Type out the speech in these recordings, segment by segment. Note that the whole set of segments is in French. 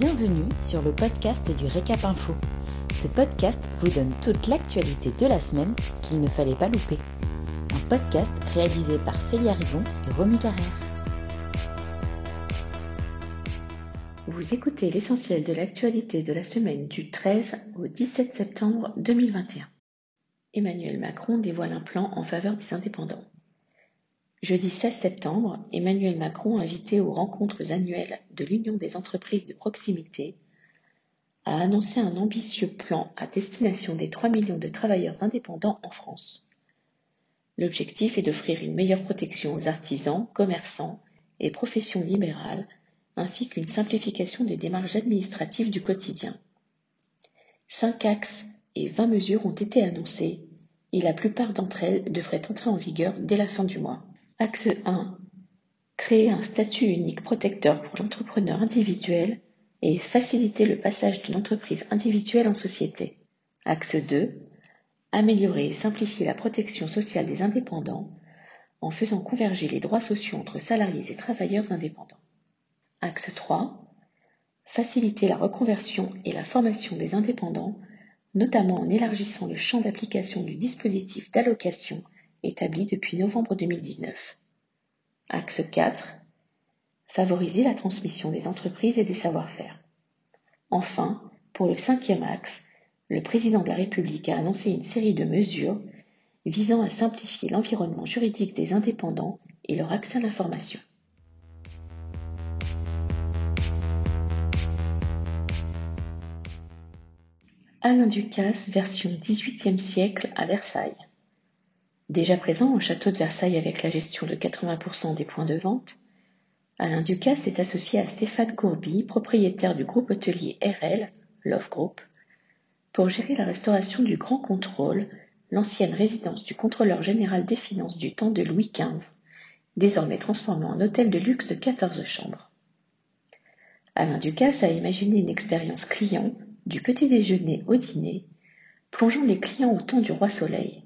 Bienvenue sur le podcast du Récap Info. Ce podcast vous donne toute l'actualité de la semaine qu'il ne fallait pas louper. Un podcast réalisé par Célia Rivon et Romy Carrère. Vous écoutez l'essentiel de l'actualité de la semaine du 13 au 17 septembre 2021. Emmanuel Macron dévoile un plan en faveur des indépendants. Jeudi 16 septembre, Emmanuel Macron, invité aux rencontres annuelles de l'Union des entreprises de proximité, a annoncé un ambitieux plan à destination des 3 millions de travailleurs indépendants en France. L'objectif est d'offrir une meilleure protection aux artisans, commerçants et professions libérales, ainsi qu'une simplification des démarches administratives du quotidien. Cinq axes et vingt mesures ont été annoncées et la plupart d'entre elles devraient entrer en vigueur dès la fin du mois. Axe 1. Créer un statut unique protecteur pour l'entrepreneur individuel et faciliter le passage d'une entreprise individuelle en société. Axe 2. Améliorer et simplifier la protection sociale des indépendants en faisant converger les droits sociaux entre salariés et travailleurs indépendants. Axe 3. Faciliter la reconversion et la formation des indépendants, notamment en élargissant le champ d'application du dispositif d'allocation établi depuis novembre 2019. Axe 4. Favoriser la transmission des entreprises et des savoir-faire. Enfin, pour le cinquième axe, le président de la République a annoncé une série de mesures visant à simplifier l'environnement juridique des indépendants et leur accès à l'information. Alain Ducasse, version XVIIIe siècle à Versailles. Déjà présent au château de Versailles avec la gestion de 80% des points de vente, Alain Ducasse est associé à Stéphane Courby, propriétaire du groupe hôtelier RL, Love Group, pour gérer la restauration du Grand Contrôle, l'ancienne résidence du contrôleur général des finances du temps de Louis XV, désormais transformée en hôtel de luxe de 14 chambres. Alain Ducasse a imaginé une expérience client du petit déjeuner au dîner, plongeant les clients au temps du roi soleil.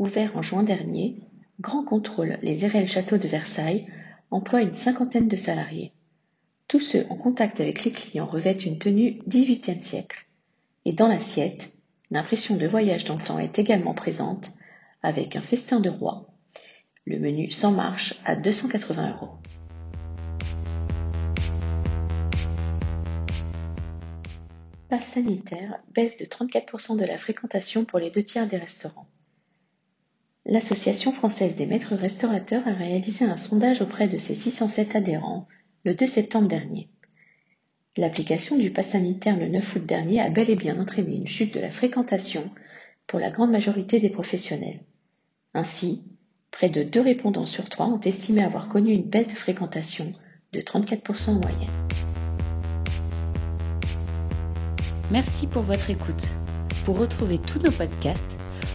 Ouvert en juin dernier, Grand Contrôle les RL Châteaux de Versailles emploie une cinquantaine de salariés. Tous ceux en contact avec les clients revêtent une tenue XVIIIe siècle. Et dans l'assiette, l'impression de voyage dans le temps est également présente, avec un festin de roi. Le menu sans marche à 280 euros. Passe sanitaire, baisse de 34% de la fréquentation pour les deux tiers des restaurants. L'Association française des maîtres restaurateurs a réalisé un sondage auprès de ses 607 adhérents le 2 septembre dernier. L'application du pass sanitaire le 9 août dernier a bel et bien entraîné une chute de la fréquentation pour la grande majorité des professionnels. Ainsi, près de deux répondants sur trois ont estimé avoir connu une baisse de fréquentation de 34% en moyenne. Merci pour votre écoute. Pour retrouver tous nos podcasts,